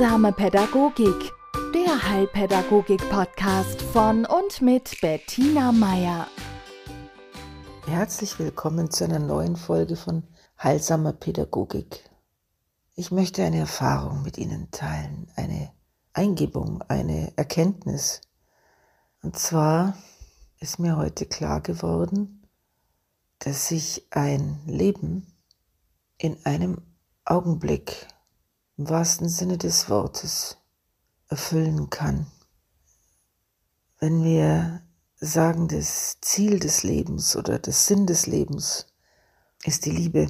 Heilsame Pädagogik, der Heilpädagogik-Podcast von und mit Bettina Meier. Herzlich willkommen zu einer neuen Folge von Heilsamer Pädagogik. Ich möchte eine Erfahrung mit Ihnen teilen, eine Eingebung, eine Erkenntnis. Und zwar ist mir heute klar geworden, dass sich ein Leben in einem Augenblick im wahrsten Sinne des Wortes erfüllen kann. Wenn wir sagen, das Ziel des Lebens oder das Sinn des Lebens ist die Liebe,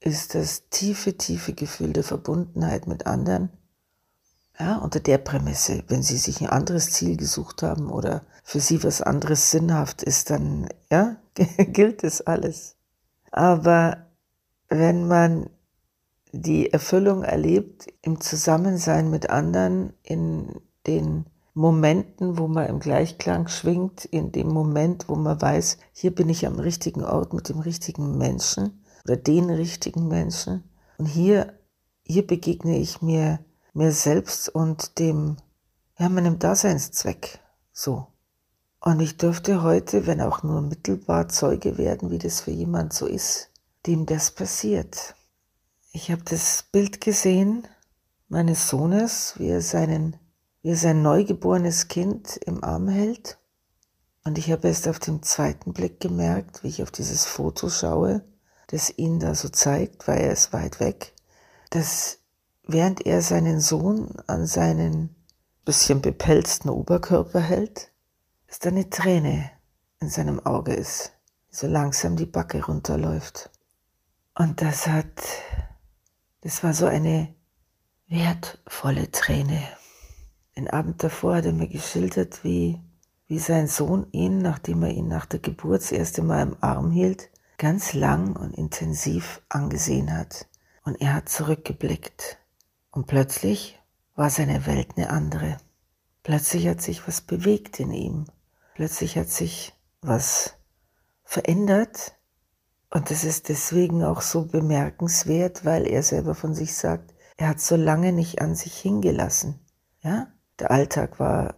ist das tiefe, tiefe Gefühl der Verbundenheit mit anderen, ja, unter der Prämisse, wenn Sie sich ein anderes Ziel gesucht haben oder für Sie was anderes sinnhaft ist, dann ja, gilt es alles. Aber wenn man die Erfüllung erlebt im Zusammensein mit anderen, in den Momenten, wo man im Gleichklang schwingt, in dem Moment, wo man weiß, hier bin ich am richtigen Ort mit dem richtigen Menschen oder den richtigen Menschen. Und hier, hier begegne ich mir, mir selbst und dem, ja, meinem Daseinszweck. So. Und ich dürfte heute, wenn auch nur mittelbar Zeuge werden, wie das für jemand so ist, dem das passiert. Ich habe das Bild gesehen meines Sohnes, wie er, seinen, wie er sein neugeborenes Kind im Arm hält. Und ich habe erst auf den zweiten Blick gemerkt, wie ich auf dieses Foto schaue, das ihn da so zeigt, weil er ist weit weg, dass während er seinen Sohn an seinen bisschen bepelzten Oberkörper hält, dass da eine Träne in seinem Auge ist, die so langsam die Backe runterläuft. Und das hat das war so eine wertvolle Träne. Den Abend davor hat er mir geschildert, wie, wie sein Sohn ihn, nachdem er ihn nach der Geburt das erste Mal im Arm hielt, ganz lang und intensiv angesehen hat. Und er hat zurückgeblickt. Und plötzlich war seine Welt eine andere. Plötzlich hat sich was bewegt in ihm. Plötzlich hat sich was verändert und das ist deswegen auch so bemerkenswert, weil er selber von sich sagt, er hat so lange nicht an sich hingelassen. Ja, der Alltag war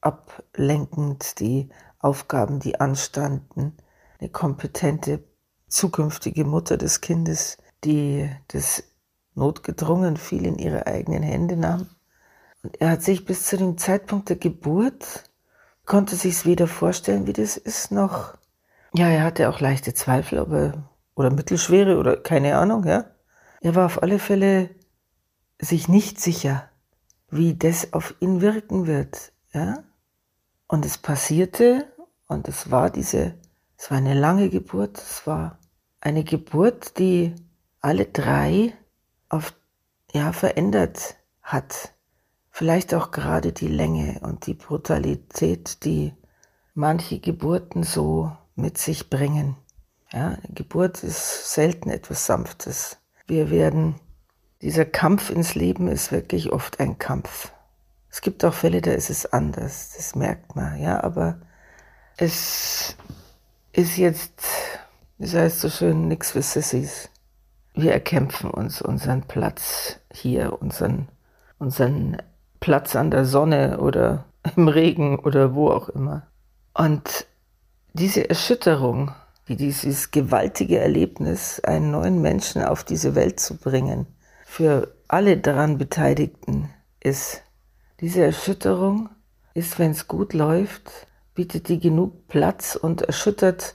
ablenkend, die Aufgaben, die anstanden, eine kompetente zukünftige Mutter des Kindes, die das notgedrungen viel in ihre eigenen Hände nahm. Und er hat sich bis zu dem Zeitpunkt der Geburt, konnte sich es weder vorstellen, wie das ist, noch ja, er hatte auch leichte Zweifel, aber, oder mittelschwere oder keine Ahnung, ja. Er war auf alle Fälle sich nicht sicher, wie das auf ihn wirken wird, ja. Und es passierte und es war diese, es war eine lange Geburt, es war eine Geburt, die alle drei auf, ja, verändert hat. Vielleicht auch gerade die Länge und die Brutalität, die manche Geburten so mit sich bringen. Ja, Geburt ist selten etwas Sanftes. Wir werden, dieser Kampf ins Leben ist wirklich oft ein Kampf. Es gibt auch Fälle, da ist es anders, das merkt man, ja, aber es ist jetzt, wie heißt so schön, nichts für Sissys. Wir erkämpfen uns unseren Platz hier, unseren, unseren Platz an der Sonne oder im Regen oder wo auch immer. Und diese Erschütterung, wie dieses gewaltige Erlebnis, einen neuen Menschen auf diese Welt zu bringen, für alle daran Beteiligten ist. Diese Erschütterung ist, wenn es gut läuft, bietet die genug Platz und erschüttert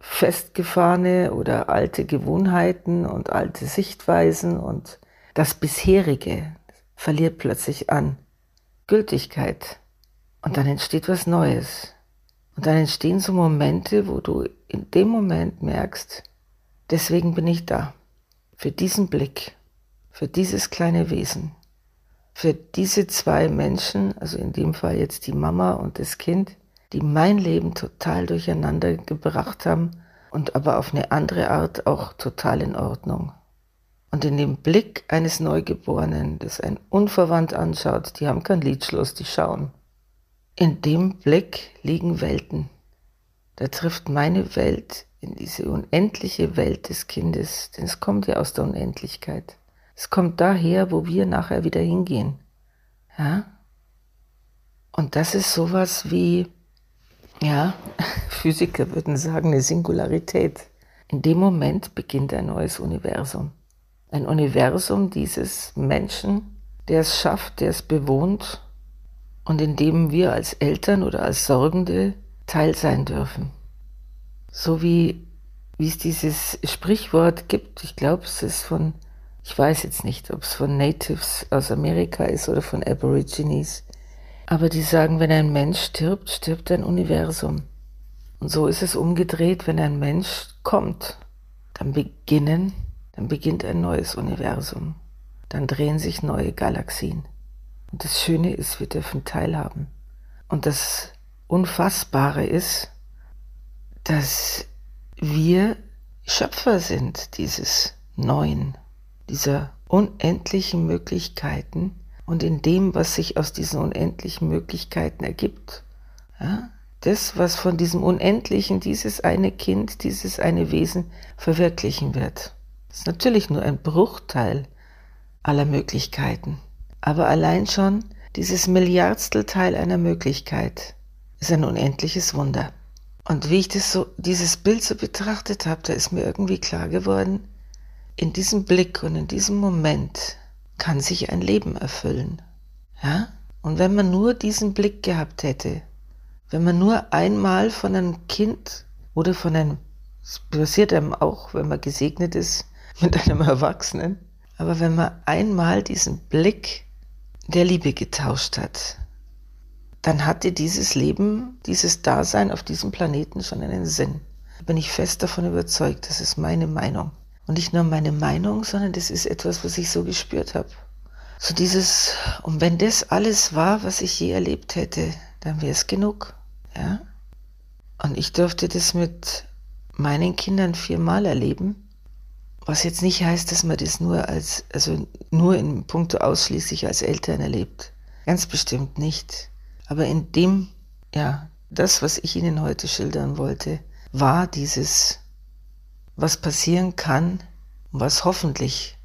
festgefahrene oder alte Gewohnheiten und alte Sichtweisen und das bisherige verliert plötzlich an Gültigkeit. Und dann entsteht was Neues. Und dann entstehen so Momente, wo du in dem Moment merkst, deswegen bin ich da. Für diesen Blick, für dieses kleine Wesen, für diese zwei Menschen, also in dem Fall jetzt die Mama und das Kind, die mein Leben total durcheinander gebracht haben und aber auf eine andere Art auch total in Ordnung. Und in dem Blick eines Neugeborenen, das ein Unverwandt anschaut, die haben kein Liedschluss, die schauen. In dem Blick liegen Welten. Da trifft meine Welt in diese unendliche Welt des Kindes, denn es kommt ja aus der Unendlichkeit. Es kommt daher, wo wir nachher wieder hingehen. Ja? Und das ist sowas wie, ja, Physiker würden sagen, eine Singularität. In dem Moment beginnt ein neues Universum. Ein Universum dieses Menschen, der es schafft, der es bewohnt und in dem wir als Eltern oder als Sorgende Teil sein dürfen. So wie, wie es dieses Sprichwort gibt, ich glaube, es ist von, ich weiß jetzt nicht, ob es von Natives aus Amerika ist oder von Aborigines, aber die sagen, wenn ein Mensch stirbt, stirbt ein Universum. Und so ist es umgedreht, wenn ein Mensch kommt, dann beginnen, dann beginnt ein neues Universum. Dann drehen sich neue Galaxien. Und das Schöne ist, wir dürfen teilhaben. Und das Unfassbare ist, dass wir Schöpfer sind dieses Neuen, dieser unendlichen Möglichkeiten und in dem, was sich aus diesen unendlichen Möglichkeiten ergibt. Ja? Das, was von diesem Unendlichen dieses eine Kind, dieses eine Wesen verwirklichen wird. Das ist natürlich nur ein Bruchteil aller Möglichkeiten. Aber allein schon dieses Milliardstelteil einer Möglichkeit ist ein unendliches Wunder. Und wie ich das so, dieses Bild so betrachtet habe, da ist mir irgendwie klar geworden, in diesem Blick und in diesem Moment kann sich ein Leben erfüllen. Ja? Und wenn man nur diesen Blick gehabt hätte, wenn man nur einmal von einem Kind oder von einem, es passiert einem auch, wenn man gesegnet ist mit einem Erwachsenen, aber wenn man einmal diesen Blick der Liebe getauscht hat, dann hatte dieses Leben, dieses Dasein auf diesem Planeten schon einen Sinn. Da bin ich fest davon überzeugt, das ist meine Meinung. Und nicht nur meine Meinung, sondern das ist etwas, was ich so gespürt habe. So dieses, und wenn das alles war, was ich je erlebt hätte, dann wäre es genug. Ja? Und ich durfte das mit meinen Kindern viermal erleben. Was jetzt nicht heißt, dass man das nur als, also nur in puncto ausschließlich als Eltern erlebt. Ganz bestimmt nicht. Aber in dem, ja, das, was ich Ihnen heute schildern wollte, war dieses, was passieren kann, was hoffentlich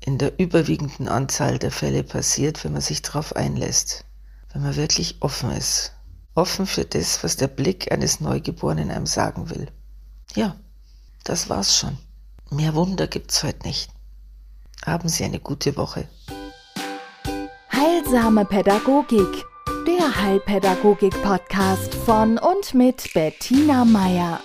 in der überwiegenden Anzahl der Fälle passiert, wenn man sich darauf einlässt, wenn man wirklich offen ist. Offen für das, was der Blick eines Neugeborenen einem sagen will. Ja, das war's schon. Mehr Wunder gibt's heute nicht. Haben Sie eine gute Woche. Heilsame Pädagogik, der Heilpädagogik-Podcast von und mit Bettina Meier.